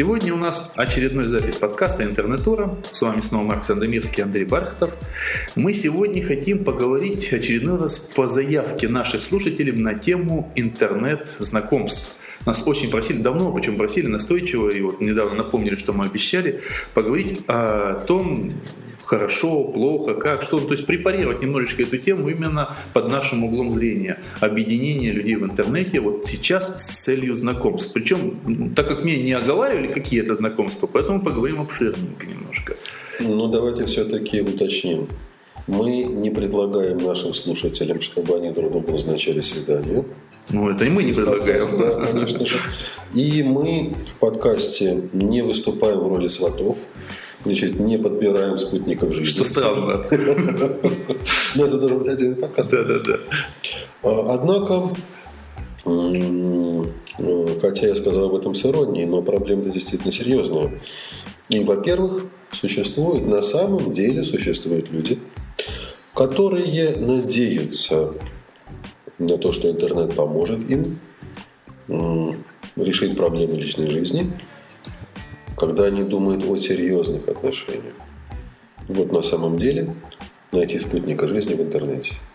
Сегодня у нас очередной запись подкаста «Интернетура». С вами снова Марк Сандомирский Андрей Бархатов. Мы сегодня хотим поговорить очередной раз по заявке наших слушателей на тему интернет-знакомств. Нас очень просили, давно причем просили настойчиво, и вот недавно напомнили, что мы обещали, поговорить о том, хорошо, плохо, как, что. То есть препарировать немножечко эту тему именно под нашим углом зрения. Объединение людей в интернете вот сейчас с целью знакомств. Причем, так как мне не оговаривали, какие это знакомства, поэтому поговорим обширненько немножко. Ну, давайте все-таки уточним. Мы не предлагаем нашим слушателям, чтобы они друг другу назначали свидание. Ну, это и мы не предлагаем. Да, конечно же. И мы в подкасте не выступаем в роли сватов. Значит, не подбираем спутников жизни. Что странно. Но это должен быть отдельный подкаст. Да, да, да. Однако, хотя я сказал об этом с иронией, но проблема-то действительно серьезная. И, во-первых, существует, на самом деле существуют люди, которые надеются на то, что интернет поможет им решить проблемы личной жизни – когда они думают о серьезных отношениях. Вот на самом деле найти спутника жизни в интернете –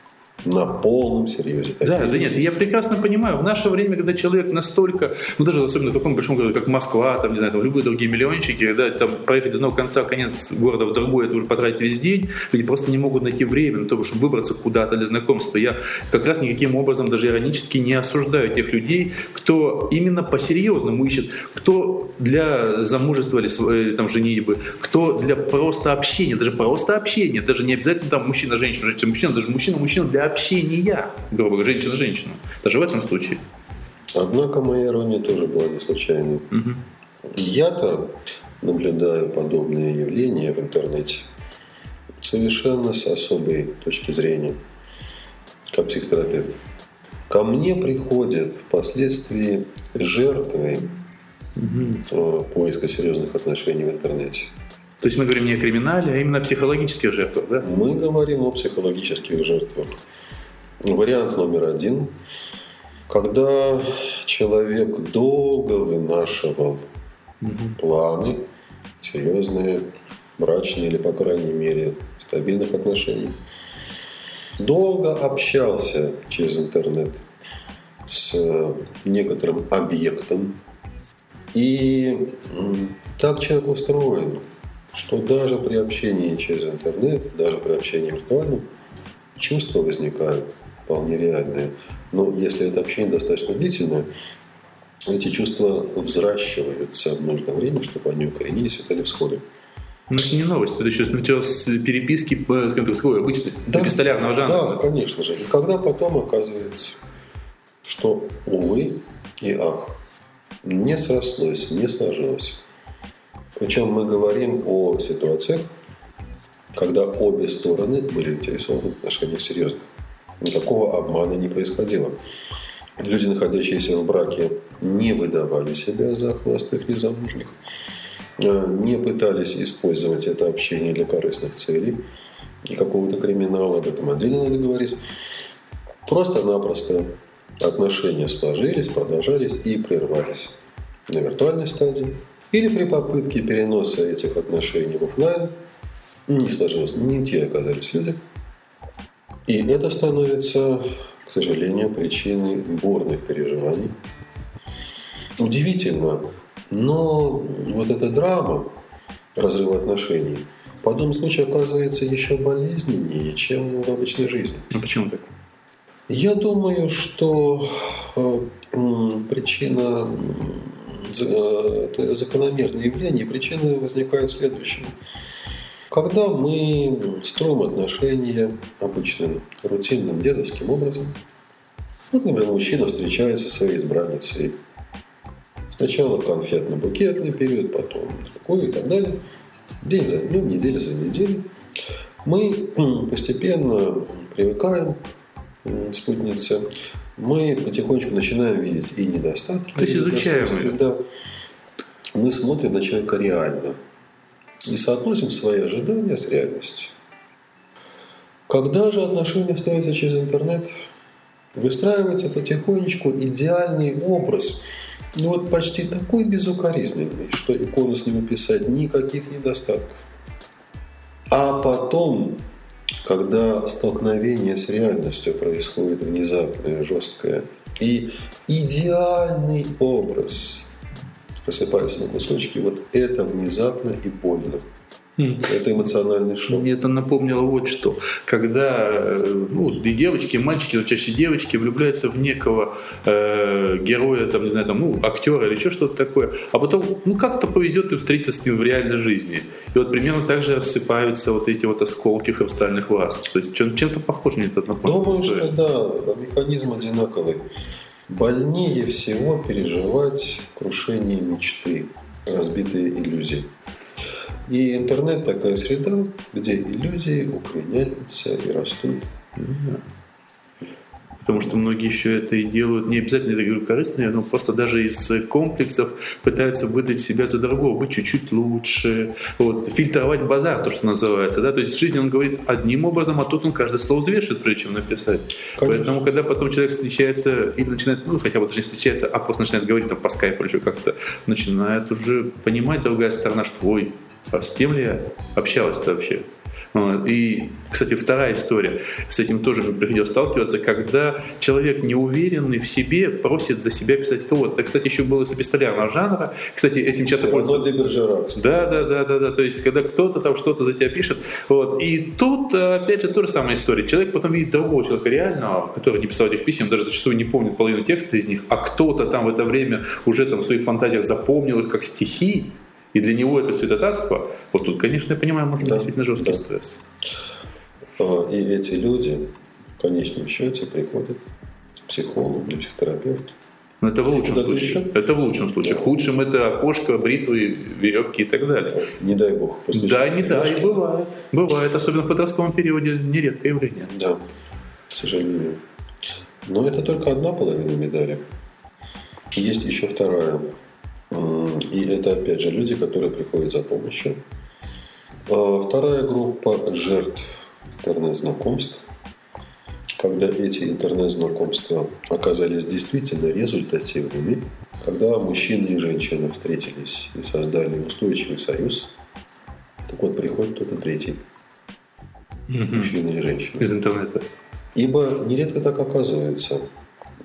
на полном серьезе. Да, да нет, я прекрасно понимаю, в наше время, когда человек настолько, ну даже особенно в таком большом городе, как Москва, там, не знаю, там любые другие миллиончики, да, там проехать из одного конца конец города в другой, это уже потратить весь день, люди просто не могут найти время на то, чтобы выбраться куда-то для знакомства. Я как раз никаким образом даже иронически не осуждаю тех людей, кто именно по-серьезному ищет, кто для замужества или там женитьбы, кто для просто общения, даже просто общения, даже не обязательно там мужчина-женщина, женщина-мужчина, даже мужчина-мужчина для общения, грубо говоря, женщина-женщина. Даже в этом случае. Однако моя ирония тоже была не случайной. Угу. Я-то наблюдаю подобные явления в интернете совершенно с особой точки зрения, как психотерапевт. Ко мне приходят впоследствии жертвы угу. поиска серьезных отношений в интернете. То есть мы говорим не о криминале, а именно о психологических жертвах, да? Мы говорим о психологических жертвах. Вариант номер один. Когда человек долго вынашивал угу. планы, серьезные, мрачные или, по крайней мере, стабильных отношений, долго общался через интернет с некоторым объектом, и так человек устроен, что даже при общении через интернет, даже при общении виртуальном, чувства возникают вполне реальные. Но если это общение достаточно длительное, эти чувства взращиваются в нужное время, чтобы они укоренились и стали всходы. Ну, это не новость. Это еще началось с переписки, скажем так, такой обычной, да, эпистолярного жанра. Да, конечно же. И когда потом оказывается, что, увы и ах, не срослось, не сложилось. Причем мы говорим о ситуациях, когда обе стороны были интересованы в отношениях серьезных. Никакого обмана не происходило. Люди, находящиеся в браке, не выдавали себя за холостых незамужних, э, не пытались использовать это общение для корыстных целей и какого-то криминала, об этом отдельно надо говорить. Просто-напросто отношения сложились, продолжались и прервались на виртуальной стадии или при попытке переноса этих отношений в офлайн не сложилось, не те оказались люди – и это становится, к сожалению, причиной бурных переживаний. Удивительно, но вот эта драма разрыва отношений в подобном случае оказывается еще болезненнее, чем в обычной жизни. Ну почему так? Я думаю, что э, причина э, закономерное явление, причина возникает в следующем. Когда мы строим отношения обычным, рутинным, дедовским образом, вот, например, мужчина встречается со своей избранницей. Сначала конфетно-букетный период, потом такой и так далее. День за днем, неделя за неделей. Мы постепенно привыкаем спутнице. Мы потихонечку начинаем видеть и недостатки. То есть изучаем. Да. Мы смотрим на человека реально и соотносим свои ожидания с реальностью. Когда же отношения строятся через интернет, выстраивается потихонечку идеальный образ ну вот почти такой безукоризненный, что икону с него писать никаких недостатков. А потом, когда столкновение с реальностью происходит внезапное, жесткое, и идеальный образ рассыпается на кусочки, вот это внезапно и больно. Это эмоциональный шок. Мне это напомнило вот что. Когда э, ну, и девочки, и мальчики, но чаще девочки влюбляются в некого э, героя, там, не знаю, там, ну, актера или еще что-то такое, а потом, ну, как-то повезет им встретиться с ним в реальной жизни. И вот примерно так же рассыпаются вот эти вот осколки хрустальных ваз. То есть чем- чем-то похож мне это напомнило. Думаю, что да, механизм одинаковый. Больнее всего переживать крушение мечты, разбитые иллюзии. И интернет такая среда, где иллюзии укореняются и растут. Потому что многие еще это и делают, не обязательно, я говорю, корыстные, но просто даже из комплексов пытаются выдать себя за другого, быть чуть-чуть лучше, вот, фильтровать базар, то, что называется. Да? То есть в жизни он говорит одним образом, а тут он каждое слово взвешивает, прежде чем написать. Конечно. Поэтому, когда потом человек встречается и начинает, ну, хотя бы даже не встречается, а просто начинает говорить там по скайпу или как-то, начинает уже понимать другая сторона, что, ой, а с тем ли я общалась-то вообще? И, кстати, вторая история. С этим тоже приходилось сталкиваться, когда человек неуверенный в себе просит за себя писать кого-то. Это, кстати, еще было из эпистолярного жанра. Кстати, этим часто пользуются. Да, да, да, да, да. То есть, когда кто-то там что-то за тебя пишет. Вот. И тут, опять же, та же самая история. Человек потом видит другого человека реального, который не писал этих писем, даже зачастую не помнит половину текста из них, а кто-то там в это время уже там в своих фантазиях запомнил их как стихи, и для него это святотатство, вот тут, конечно, я понимаю, может быть Да, действительно жесткий да. стресс. А, И эти люди в конечном счете приходят к психологу или психотерапевту. Но это в лучшем случае. еще? Это в лучшем случае. В худшем это окошко, бритвы, веревки и так далее. Не дай бог. Да, не да, и бывает. Бывает, особенно в подростковом периоде, нередкое явление. Да, к сожалению. Но это только одна половина медали. Есть еще вторая. И это, опять же, люди, которые приходят за помощью. А Вторая группа жертв интернет-знакомств. Когда эти интернет-знакомства оказались действительно результативными, когда мужчина и женщина встретились и создали устойчивый союз, так вот приходит кто-то третий, мужчина или женщина. Из интернета. Ибо нередко так оказывается.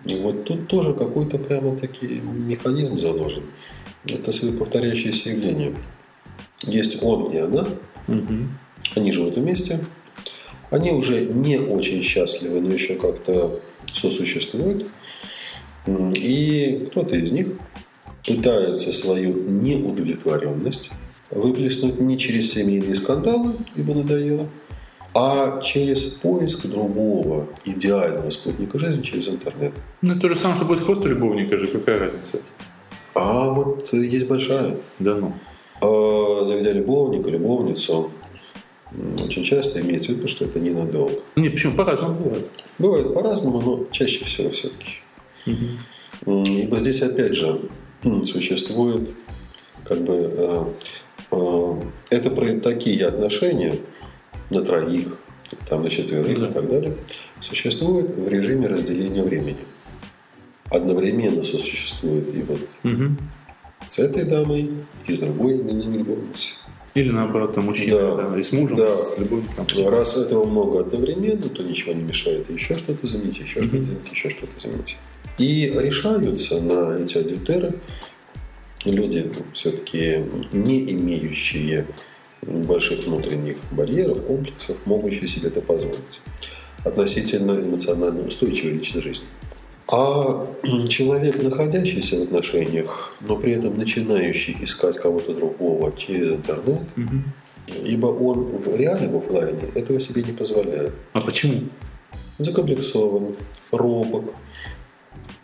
И вот тут тоже какой-то прямо таки механизм заложен. Это повторяющиеся явления. Есть он и она, Мгм. они живут вместе, они уже не очень счастливы, но еще как-то сосуществуют. И кто-то из них пытается свою неудовлетворенность выплеснуть не через семейные скандалы, ибо надоело, а через поиск другого идеального спутника жизни через интернет. Ну, это то же самое, что поиск просто любовника же, какая разница? А вот есть большая. Да ну. А, Заведя любовника, любовницу, очень часто имеется в виду, что это ненадолго. Не, почему? По-разному бывает. Бывает по-разному, но чаще всего все-таки. Ибо здесь опять же существует как бы э, э, это про такие отношения на троих, там на четверых Да. и так далее, существует в режиме разделения времени. Одновременно сосуществует и вот Мгм. с этой дамой, и с другой именной любовницей. Или наоборот, там мужчина Да. да, и с мужем, Да. с любовником. Раз этого много одновременно, то ничего не мешает еще что-то заменить, еще что-то заменить, еще что-то заменить. И решаются на эти адюльтеры люди все-таки не имеющие больших внутренних барьеров, комплексов, могущие себе это позволить относительно эмоционально устойчивой личной жизни. А человек, находящийся в отношениях, но при этом начинающий искать кого-то другого через интернет, Мгм. ибо он в реале, в офлайне этого себе не позволяет. А почему? Закомплексован, робок.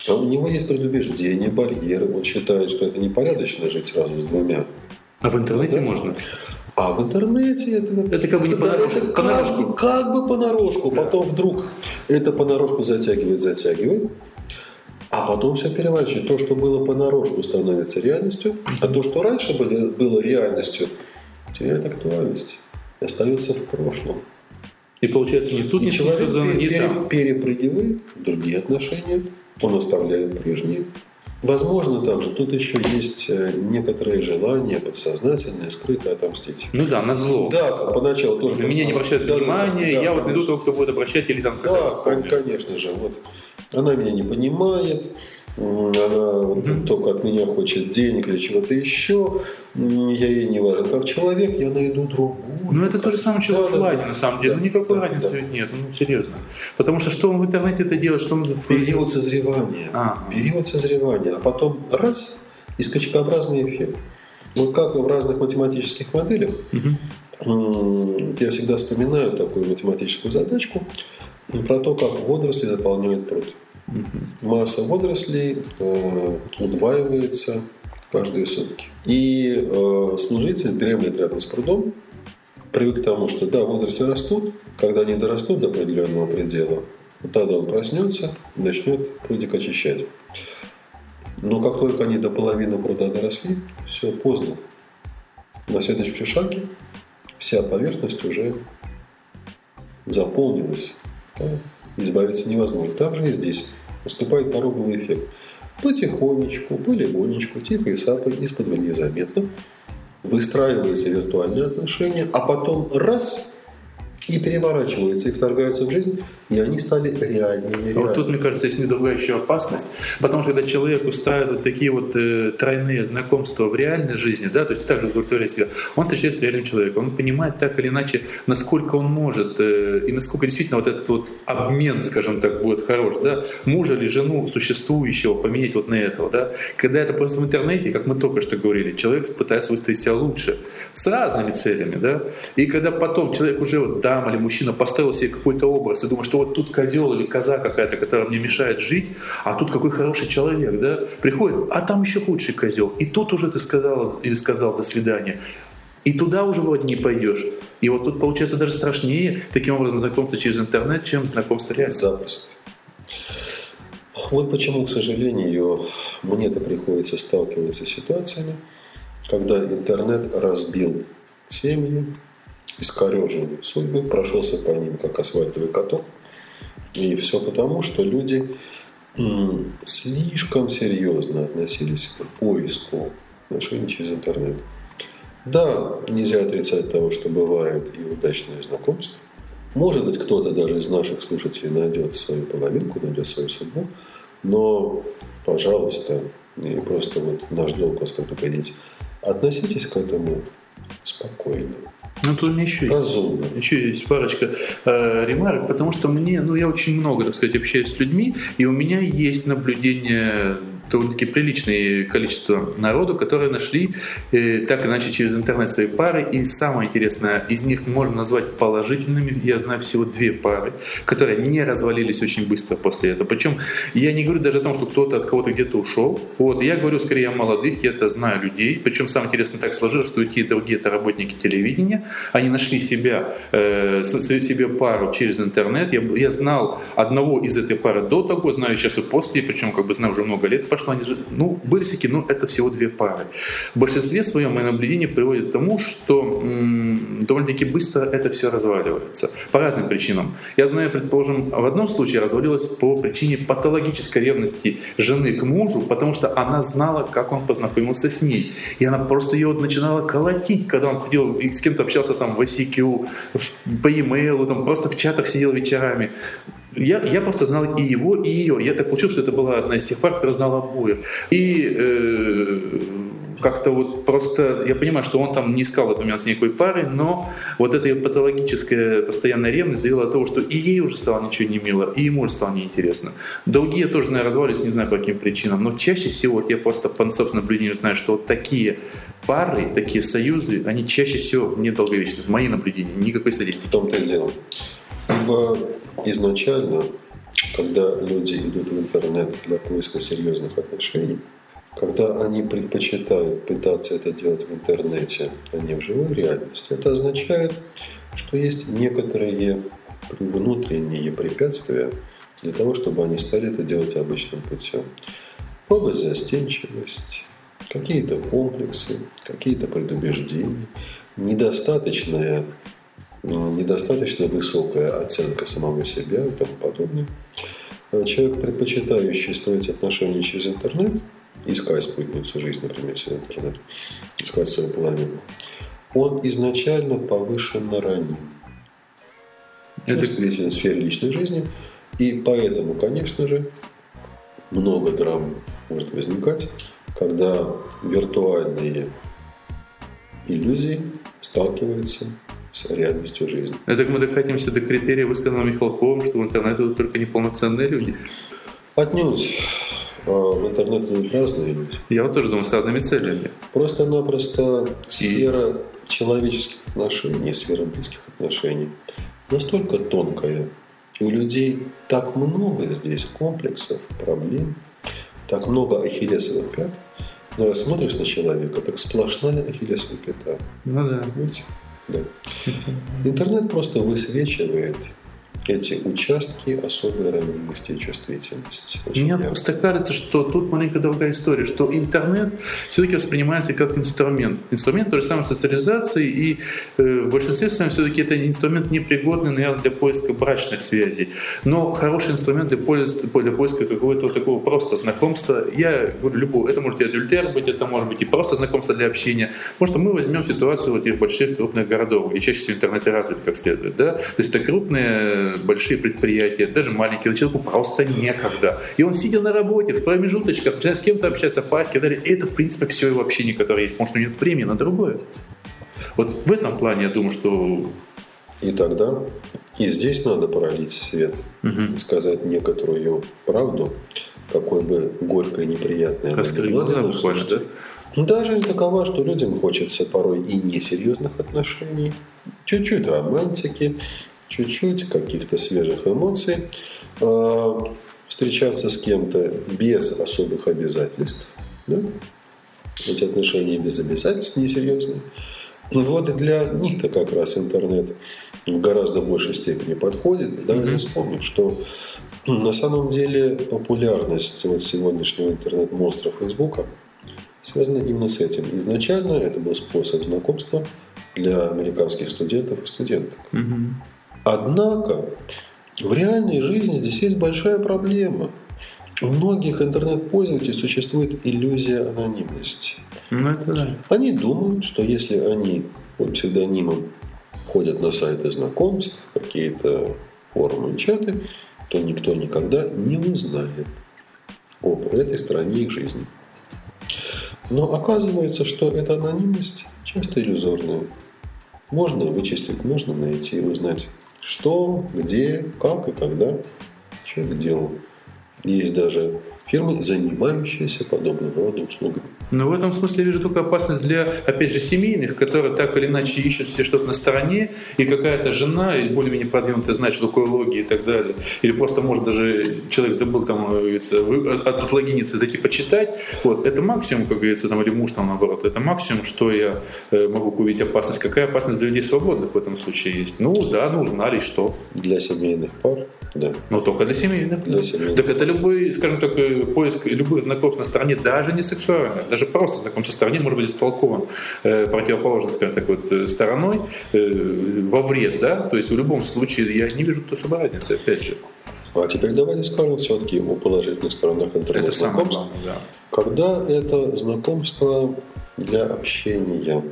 А у него есть предубеждения, барьеры. Он считает, что это непорядочно жить сразу с двумя. А в интернете Да. можно? А в интернете это, Это как бы не да, понарошку, это как, понарошку. бы, как бы понарошку. Потом вдруг это понарошку затягивает, затягивает. А потом все переворачивает. То, что было понарошку, становится реальностью. А то, что раньше было, было реальностью, теряет актуальность. И остается в прошлом. И получается, ни тут И не человек создано, пере- ни пере- там. перепрыгивает в другие отношения, он оставляет прежние, Возможно, также тут еще есть э, некоторые желания подсознательные, скрытые отомстить. Ну да, на зло. Да, поначалу тоже. На меня не обращают да, внимания, да, да, я вот найду того, кто будет обращать или там Да, конечно же. Вот. Она меня не понимает, она вот только от меня хочет денег или чего-то еще, я ей не важен как человек, я найду другую. Ну, это то же самое, что да, в офлайне, да, на самом деле. Да, ну, никакой да, разницы да. нет, ну, серьезно. Потому что что он в интернете это делает, что он... Период созревания. А. Период созревания. А потом раз, и скачкообразный эффект. Вот как в разных математических моделях, угу. я всегда вспоминаю такую математическую задачку про то, как водоросли заполняют пруд. Масса водорослей э, удваивается каждые сутки. И э, служитель дремлет рядом с прудом, привык к тому, что да, водоросли растут, когда они дорастут до определенного предела, вот тогда он проснется и начнет прудик очищать. Но как только они до половины пруда доросли, все поздно. На следующем шаге вся поверхность уже заполнилась избавиться невозможно. Так же и здесь наступает пороговый эффект. Потихонечку, полигонечку, тихо и сапой, из-под незаметно выстраиваются виртуальные отношения, а потом раз – и переворачиваются, и вторгаются в жизнь, и они стали реальными. А вот тут, мне кажется, есть недругая еще опасность, потому что когда человек устраивает вот такие вот э, тройные знакомства в реальной жизни, да, то есть также удовлетворяет себя, он встречается с реальным человеком, он понимает так или иначе, насколько он может, э, и насколько действительно вот этот вот обмен, скажем так, будет хорош, да, мужа или жену существующего поменять вот на этого, да, когда это просто в интернете, как мы только что говорили, человек пытается выставить себя лучше, с разными целями, да, и когда потом человек уже вот, да, дама или мужчина поставил себе какой-то образ и думает, что вот тут козел или коза какая-то, которая мне мешает жить, а тут какой хороший человек, да, приходит, а там еще худший козел. И тут уже ты сказал или сказал до свидания. И туда уже вроде не пойдешь. И вот тут получается даже страшнее таким образом знакомство через интернет, чем знакомство реально. Запросто. Вот почему, к сожалению, мне-то приходится сталкиваться с ситуациями, когда интернет разбил семьи, искорежил судьбы, прошелся по ним как асфальтовый каток. И все потому, что люди слишком серьезно относились к поиску отношений через интернет. Да, нельзя отрицать того, что бывают и удачные знакомства. Может быть, кто-то даже из наших слушателей найдет свою половинку, найдет свою судьбу, но, пожалуйста, и просто вот наш долг вас предупредить, относитесь к этому спокойно. Ну, тут у меня еще есть, еще есть парочка э, ремарок, потому что мне, ну, я очень много, так сказать, общаюсь с людьми, и у меня есть наблюдение довольно-таки приличное количество народу, которые нашли э, так или иначе через интернет свои пары. И самое интересное, из них можно назвать положительными. Я знаю всего две пары, которые не развалились очень быстро после этого. Причем я не говорю даже о том, что кто-то от кого-то где-то ушел. Вот. Я говорю скорее о молодых, я это знаю людей. Причем самое интересное так сложилось, что и те, и другие это работники телевидения. Они нашли себя, э, себе пару через интернет. Я, я знал одного из этой пары до того, знаю сейчас и после, причем как бы знаю уже много лет прошло, они же, ну, были всякие, но это всего две пары. В большинстве своем мое наблюдение приводит к тому, что довольно-таки быстро это все разваливается. По разным причинам. Я знаю, предположим, в одном случае развалилось по причине патологической ревности жены к мужу, потому что она знала, как он познакомился с ней. И она просто ее начинала колотить, когда он ходил и с кем-то общался там в ICQ, по e-mail, там просто в чатах сидел вечерами. Я, я просто знал и его, и ее. Я так получил, что это была одна из тех пар, которая знала обоих. И э, как-то вот просто, я понимаю, что он там не искал в этот момент никакой пары, но вот эта патологическая постоянная ревность довела до того, что и ей уже стало ничего не мило, и ему уже стало неинтересно. Другие тоже, наверное, развалились, не знаю по каким причинам, но чаще всего, вот я просто по собственному наблюдению знаю, что вот такие пары, такие союзы, они чаще всего недолговечны. Мои наблюдения, никакой статистики. В том-то и дело. Ибо изначально, когда люди идут в интернет для поиска серьезных отношений, когда они предпочитают пытаться это делать в интернете, а не в живой реальности, это означает, что есть некоторые внутренние препятствия для того, чтобы они стали это делать обычным путем. Робость, застенчивость, какие-то комплексы, какие-то предубеждения, недостаточная недостаточно высокая оценка самого себя и тому подобное. Человек, предпочитающий строить отношения через интернет, искать спутницу жизни, например, через интернет, искать свою половинку, он изначально повышенно ранен. Чувствительность в сфере личной жизни. И поэтому, конечно же, много драм может возникать, когда виртуальные иллюзии сталкиваются с реальностью жизни. Это мы докатимся до критерия, высказанного Михалковым, что в интернете идут только неполноценные люди. Отнюдь. А в интернет идут разные люди. Я вот тоже думаю, с разными целями. Просто-напросто сфера человеческих отношений, сфера близких отношений настолько тонкая, и у людей так много здесь комплексов, проблем, так много ахиллесовых пят. Но раз смотришь на человека, так сплошная ахиллесовая пята. Ну да. Видите? Интернет просто высвечивает эти участки особой ранимости и чувствительности. Очень Мне ярко. просто кажется, что тут маленькая другая история, что интернет все-таки воспринимается как инструмент. Инструмент той же самой социализации, и э, в большинстве своем все-таки это инструмент непригодный, наверное, для поиска брачных связей. Но хороший инструмент для, поиска, для поиска какого-то такого просто знакомства. Я говорю, любого, это может и адюльтер быть, это может быть и просто знакомство для общения. Потому что мы возьмем ситуацию вот этих больших крупных городов, и чаще всего интернет развит как следует. Да? То есть это крупные большие предприятия, даже маленькие, человеку просто некогда. И он, сидя на работе, в промежуточках, начинает с кем-то общаться, пасть, и далее. Это, в принципе, все его общение, которое есть, потому что у него нет времени на другое. Вот в этом плане я думаю, что... И тогда и здесь надо пролить свет угу. и сказать некоторую правду, какой бы горькой и неприятной она ни была для нас. Да? Даже жизнь такова, что людям хочется порой и несерьезных отношений, чуть-чуть романтики, чуть-чуть каких-то свежих эмоций, а, встречаться с кем-то без особых обязательств. Да? Эти отношения без обязательств несерьезные. Вот для них-то как раз интернет в гораздо большей степени подходит. Давайте mm-hmm. вспомним, что на самом деле популярность вот сегодняшнего интернет-монстра Фейсбука связана именно с этим. Изначально это был способ знакомства для американских студентов и студенток. Mm-hmm. Однако в реальной жизни здесь есть большая проблема. У многих интернет-пользователей существует иллюзия анонимности. Ну, это да. Они думают, что если они под псевдонимом ходят на сайты знакомств, какие-то форумы и чаты, то никто никогда не узнает об этой стороне их жизни. Но оказывается, что эта анонимность часто иллюзорная. Можно вычислить, можно найти, узнать что, где, как и когда человек делал. Есть даже фирмы, занимающиеся подобного рода услугами. Но в этом смысле я вижу только опасность для, опять же, семейных, которые так или иначе ищут все что-то на стороне, и какая-то жена, или более-менее продвинутая, знает, что такое логи и так далее. Или просто, может, даже человек забыл там, говорится, от, от логиницы зайти почитать. Вот. Это максимум, как говорится, там, или муж там наоборот, это максимум, что я э, могу увидеть опасность. Какая опасность для людей свободных в этом случае есть? Ну да, ну узнали, что. Для семейных пар да. Но только для семейных. Для семейных. Так это любой, скажем так, э, поиск любых знакомств на стороне, даже не сексуальных, даже просто знакомство на стороне может быть истолкован э, противоположной, скажем так, вот, э, стороной э, во вред, да? То есть в любом случае я не вижу тут особой разницы, опять же. А теперь давайте скажем все-таки о положительных сторонах интернет-знакомств. Да. Когда это знакомство для общения.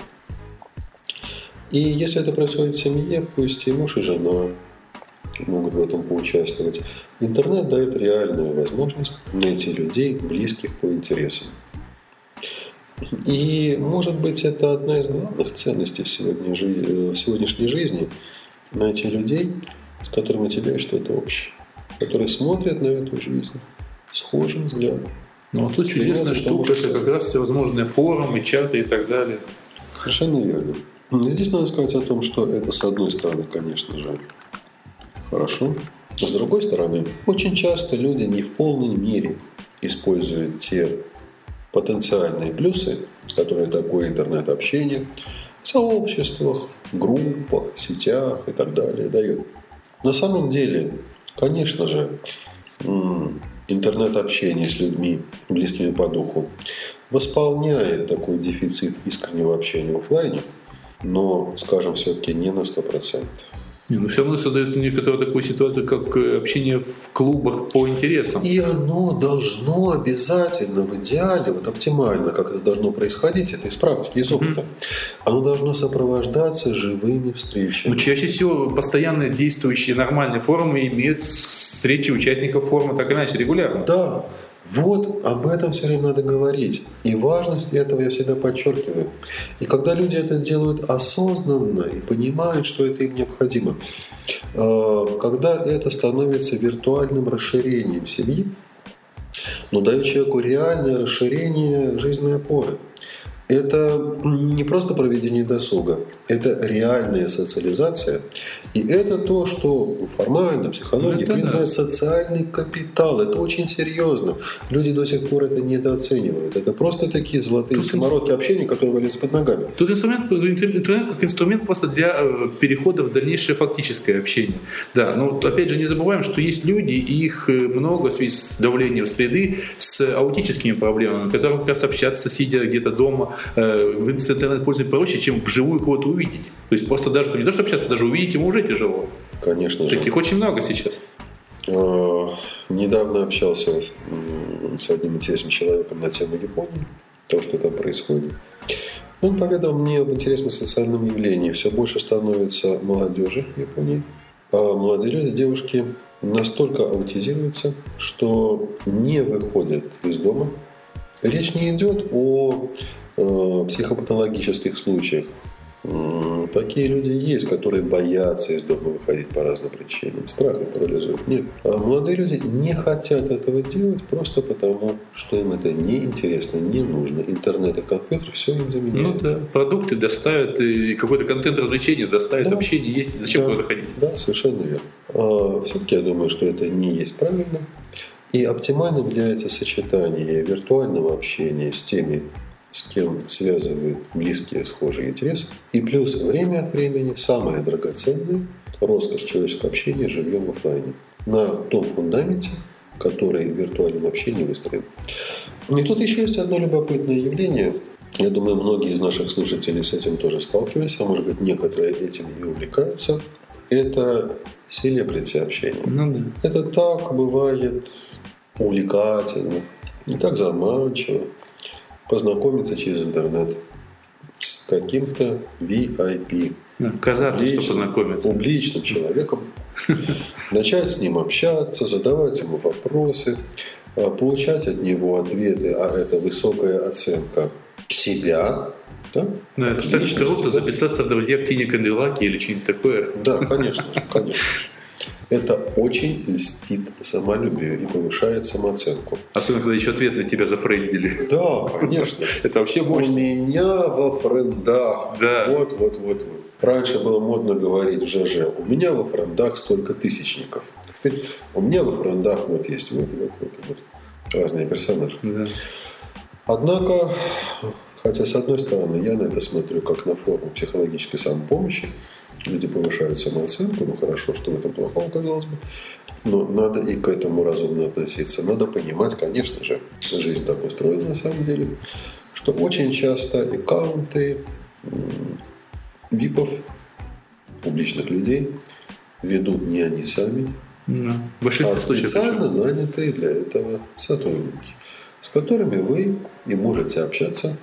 И если это происходит в семье, пусть и муж, и жена, могут в этом поучаствовать. Интернет дает реальную возможность найти людей, близких по интересам. И, может быть, это одна из главных ценностей в, сегодня, э, в сегодняшней жизни – найти людей, с которыми у тебя есть что-то общее, которые смотрят на эту жизнь схожим взглядом. Ну, а тут чудесная штука – это как раз всевозможные форумы, чаты и так далее. Совершенно верно. Здесь надо сказать о том, что это, с одной стороны, конечно же, Хорошо. С другой стороны, очень часто люди не в полной мере используют те потенциальные плюсы, которые такое интернет-общение в сообществах, группах, сетях и так далее дает. На самом деле, конечно же, интернет-общение с людьми, близкими по духу, восполняет такой дефицит искреннего общения в офлайне, но, скажем, все-таки не на 100%. Не, но все равно создает некоторую такую ситуацию, как э, общение в клубах по интересам. И оно должно обязательно, в идеале, вот оптимально, как это должно происходить, это из практики, из опыта, mm-hmm. оно должно сопровождаться живыми встречами. Но чаще всего постоянно действующие нормальные форумы имеют встречи участников форума так иначе регулярно. Да, вот об этом все время надо говорить. И важность этого я всегда подчеркиваю. И когда люди это делают осознанно и понимают, что это им необходимо, э, когда это становится виртуальным расширением семьи, но дает человеку реальное расширение жизненной опоры – это не просто проведение досуга, это реальная социализация. И это то, что формально, психология ну, да. социальный капитал. Это очень серьезно. Люди до сих пор это недооценивают. Это просто такие золотые Тут самородки инс... общения, которые валятся под ногами. Тут инструмент, инструмент как инструмент просто для э, перехода в дальнейшее фактическое общение. Да, но опять же не забываем, что есть люди, и их э, много в связи с давлением среды, с аутическими проблемами, которым как раз общаться, сидя где-то дома, Э, в интернет-пользование проще, чем вживую кого-то увидеть. То есть просто даже не то, что общаться, даже увидеть ему уже тяжело. Конечно же. Таких очень много сейчас. А, недавно общался с одним интересным человеком на тему Японии, то, что там происходит. Он поведал мне об интересном социальном явлении. Все больше становится молодежи в Японии. А молодые люди, девушки настолько аутизируются, что не выходят из дома. Речь не идет о Э, психопатологических случаях. Такие люди есть, которые боятся из дома выходить по разным причинам. Страх их парализует. Нет. А молодые люди не хотят этого делать просто потому, что им это неинтересно, не нужно. Интернет и компьютер все им заменяют. Ну да, продукты доставят, и какой-то контент развлечения доставят, да. общение есть. Зачем да. куда ходить? Да, совершенно верно. А, все-таки я думаю, что это не есть правильно. И оптимальным является сочетание виртуального общения с теми с кем связывают близкие схожие интересы. И плюс время от времени самое драгоценное – роскошь человеческого общения живем в офлайне. На том фундаменте, который в виртуальном общении выстроен. И тут еще есть одно любопытное явление. Я думаю, многие из наших слушателей с этим тоже сталкивались, а может быть некоторые этим и увлекаются. Это селебрити общение. Ну, да. Это так бывает увлекательно, не так заманчиво познакомиться через интернет с каким-то VIP. Казаться, что познакомиться. Публичным человеком. Начать с ним общаться, задавать ему вопросы, а, получать от него ответы, а это высокая оценка себя, да? Да, это так круто записаться в друзья к Тине Канделаки или что-нибудь такое. Да, конечно же, конечно же. Это очень льстит самолюбию и повышает самооценку. Особенно, когда еще ответ на тебя зафрендили. Да, конечно. Это вообще мощно. У меня во френдах. Да. Вот, вот, вот, вот. Раньше было модно говорить в ЖЖ. У меня во френдах столько тысячников. Теперь у меня во френдах вот есть вот, вот, вот, вот разные персонажи. Да. Однако, хотя с одной стороны я на это смотрю как на форму психологической самопомощи, люди повышают самооценку, ну хорошо, что в этом плохого, казалось бы. Но надо и к этому разумно относиться. Надо понимать, конечно же, жизнь так устроена на самом деле, что очень часто аккаунты випов, публичных людей ведут не они сами, да. а специально нанятые для этого сотрудники, с которыми вы и можете общаться,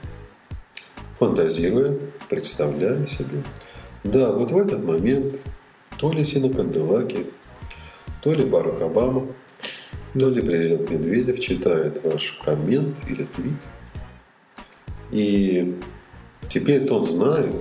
фантазируя, представляя себе, да, вот в этот момент то ли Сина Канделаки, то ли Барак Обама, то ли президент Медведев читает ваш коммент или твит. И теперь он знает,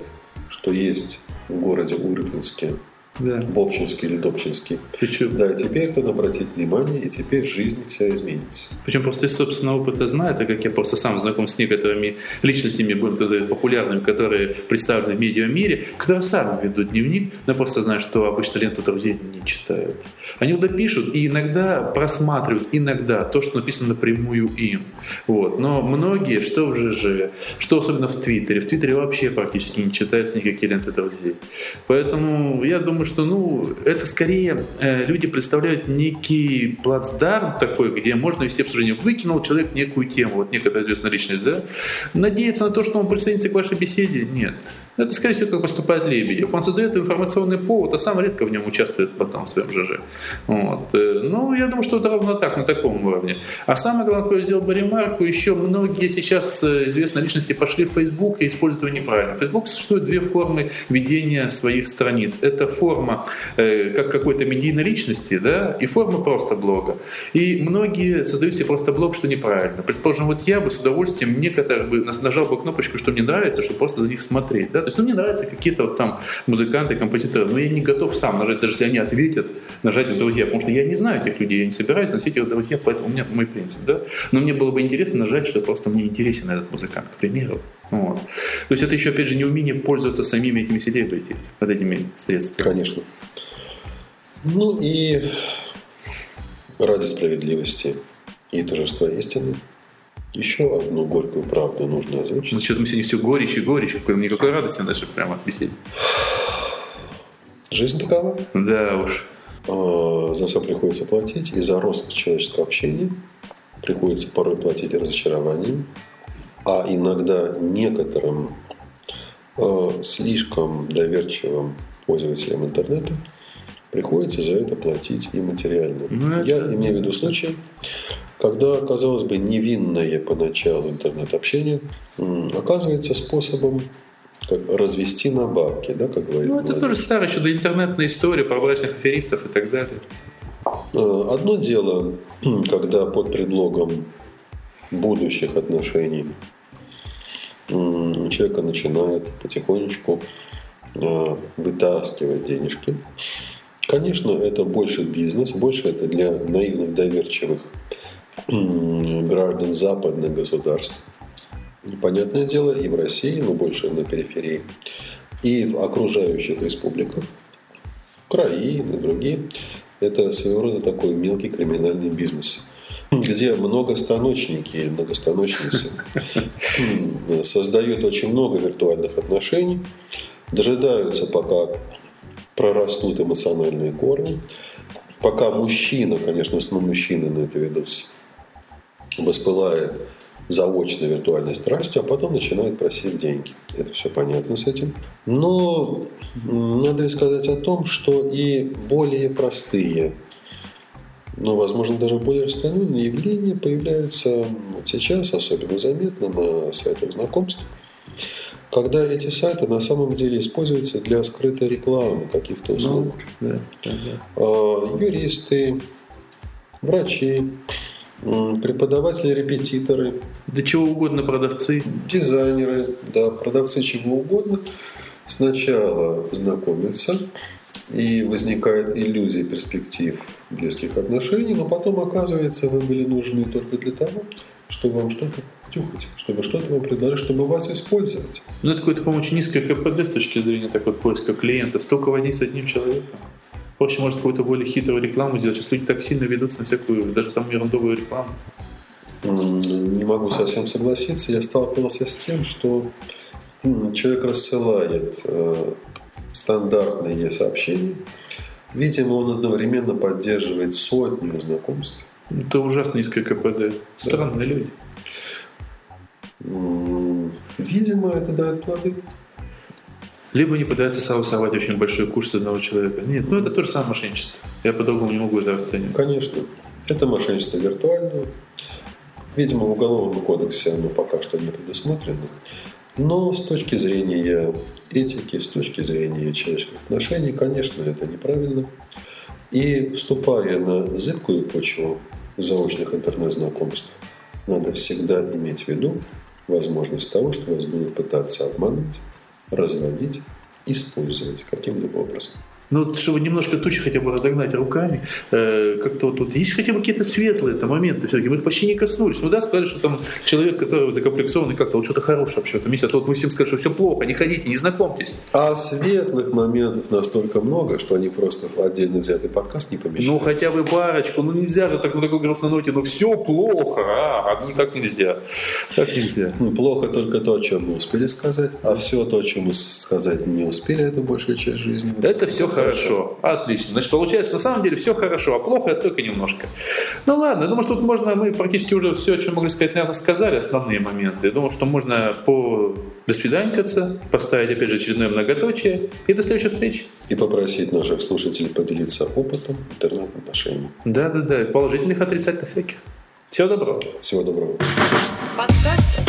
что есть в городе Урюпинске да. Бобчинский или Добчинский. Причем... Да, теперь надо обратить внимание, и теперь жизнь вся изменится. Причем просто из собственного опыта знаю, так как я просто сам знаком с некоторыми личностями, будем сказать, популярными, которые представлены в медиа-мире, которые сами ведут дневник, но просто знаю, что обычно ленту друзей не читают. Они туда пишут и иногда просматривают, иногда то, что написано напрямую им. Вот. Но многие, что в ЖЖ, что особенно в Твиттере, в Твиттере вообще практически не читаются никакие ленты друзей. Поэтому я думаю, что ну, это скорее э, люди представляют некий плацдарм такой, где можно вести обсуждение. Выкинул человек некую тему, вот некая известная личность, да? Надеяться на то, что он присоединится к вашей беседе? Нет. Это, скорее всего, как поступает Лебедев. Он создает информационный повод, а сам редко в нем участвует потом в своем ЖЖ. Вот. Э, ну, я думаю, что это ровно так, на таком уровне. А самое главное, что я сделал бы ремарку, еще многие сейчас э, известные личности пошли в Facebook и используют его неправильно. В Facebook существует две формы ведения своих страниц. Это форма э, как какой-то медийной личности, да, и форма просто блога. И многие создают себе просто блог, что неправильно. Предположим, вот я бы с удовольствием некоторых бы нажал бы кнопочку, что мне нравится, чтобы просто за них смотреть. Да? То есть, ну, мне нравятся какие-то вот там музыканты, композиторы, но я не готов сам нажать, даже если они ответят, нажать в друзья, потому что я не знаю этих людей, я не собираюсь носить их в друзья, поэтому у меня мой принцип. Да? Но мне было бы интересно нажать, что просто мне интересен этот музыкант, к примеру. Вот. То есть это еще, опять же, не умение пользоваться самими этими селебрити, вот этими средствами. Конечно. Ну и ради справедливости и торжества истины еще одну горькую правду нужно озвучить. Ну, что-то мы сегодня все горечь и горечь, какой, никакой радости даже прямо от беседы. Жизнь такова. Да уж. А, за все приходится платить, и за рост человеческого общения приходится порой платить разочарованием, а иногда некоторым э, слишком доверчивым пользователям интернета приходится за это платить и материально. Ну, это... Я имею в виду случаи, когда, казалось бы, невинное поначалу интернет-общение оказывается способом как развести на бабки, да, как говорит. Ну, это молодежь. тоже старая еще до интернетная история про брачных аферистов и так далее. Э, одно дело, когда под предлогом будущих отношений человека начинает потихонечку э, вытаскивать денежки. Конечно, это больше бизнес, больше это для наивных, доверчивых граждан западных государств. Понятное дело, и в России, но больше на периферии, и в окружающих республиках, Украины другие, это своего рода такой мелкий криминальный бизнес – где многостаночники или многостаночницы создают очень много виртуальных отношений, дожидаются, пока прорастут эмоциональные корни, пока мужчина, конечно, в основном мужчины на это ведутся, воспылает заочной виртуальной страстью, а потом начинает просить деньги. Это все понятно с этим. Но надо сказать о том, что и более простые но, возможно, даже более распространенные явления появляются сейчас, особенно заметно на сайтах знакомств, когда эти сайты на самом деле используются для скрытой рекламы каких-то услуг. Ну, да, да. А, юристы, врачи, преподаватели, репетиторы. Да чего угодно продавцы. Дизайнеры, да, продавцы чего угодно. Сначала знакомятся, и возникает иллюзия перспектив близких отношений, но потом оказывается, вы были нужны только для того, чтобы вам что-то втюхать, чтобы что-то вам предложить, чтобы вас использовать. Ну, это какое-то, по-моему, очень низкое КПД с точки зрения так вот, поиска клиентов. Столько возни с одним человеком. Проще может какую-то более хитрую рекламу сделать. Сейчас люди так сильно ведутся на всякую, даже самую ерундовую рекламу. Не могу совсем согласиться. Я сталкивался с тем, что человек рассылает э, стандартные сообщения. Видимо, он одновременно поддерживает сотню знакомств. Это ужасно низкое КПД. Странные да. люди. Видимо, это дает плоды. Либо они пытаются согласовать очень большой курс одного человека. Нет, ну это тоже самое мошенничество. Я по-другому не могу это оценивать. Конечно. Это мошенничество виртуальное. Видимо, в Уголовном кодексе оно пока что не предусмотрено. Но с точки зрения этики, с точки зрения человеческих отношений, конечно, это неправильно. И вступая на зыбкую почву заочных интернет-знакомств, надо всегда иметь в виду возможность того, что вас будут пытаться обманывать, разводить, использовать каким-либо образом. Ну, чтобы немножко тучи хотя бы разогнать руками, э, как-то вот тут есть хотя бы какие-то светлые -то моменты все-таки. Мы их почти не коснулись. Ну да, сказали, что там человек, который закомплексованный как-то, вот что-то хорошее вообще в этом месте. А то вот мы всем сказали, что все плохо, не ходите, не знакомьтесь. А светлых моментов настолько много, что они просто в отдельно взятый подкаст не помещаются. Ну, хотя бы парочку. Ну, нельзя же так на такой грустной ноте. Ну, все плохо. А, ну, так нельзя. Так нельзя. Ну, плохо только то, о чем мы успели сказать, а все то, о чем мы сказать не успели, это большая часть жизни. Это все хорошо хорошо. хорошо. Отлично. Значит, получается, на самом деле все хорошо, а плохо это только немножко. Ну ладно, я думаю, что тут можно, мы практически уже все, о чем могли сказать, наверное, сказали, основные моменты. Я думаю, что можно по до свиданькаться, поставить, опять же, очередное многоточие и до следующей встречи. И попросить наших слушателей поделиться опытом интернет-отношений. Да-да-да, положительных, отрицательных всяких. Всего доброго. Всего доброго. Подкаст